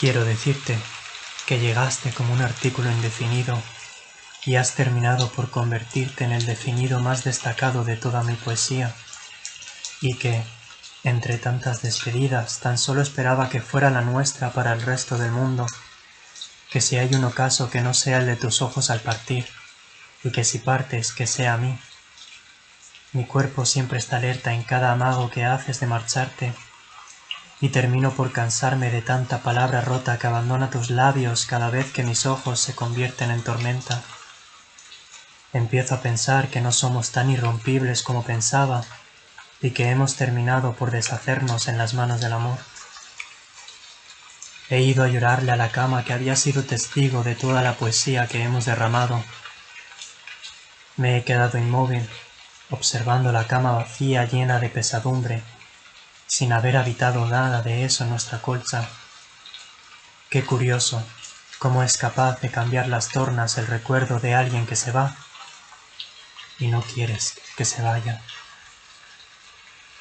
Quiero decirte que llegaste como un artículo indefinido y has terminado por convertirte en el definido más destacado de toda mi poesía, y que, entre tantas despedidas, tan solo esperaba que fuera la nuestra para el resto del mundo, que si hay un ocaso que no sea el de tus ojos al partir, y que si partes que sea a mí. Mi cuerpo siempre está alerta en cada amago que haces de marcharte, y termino por cansarme de tanta palabra rota que abandona tus labios cada vez que mis ojos se convierten en tormenta. Empiezo a pensar que no somos tan irrompibles como pensaba y que hemos terminado por deshacernos en las manos del amor. He ido a llorarle a la cama que había sido testigo de toda la poesía que hemos derramado. Me he quedado inmóvil, observando la cama vacía llena de pesadumbre sin haber habitado nada de eso en nuestra colcha. Qué curioso, cómo es capaz de cambiar las tornas el recuerdo de alguien que se va y no quieres que se vaya.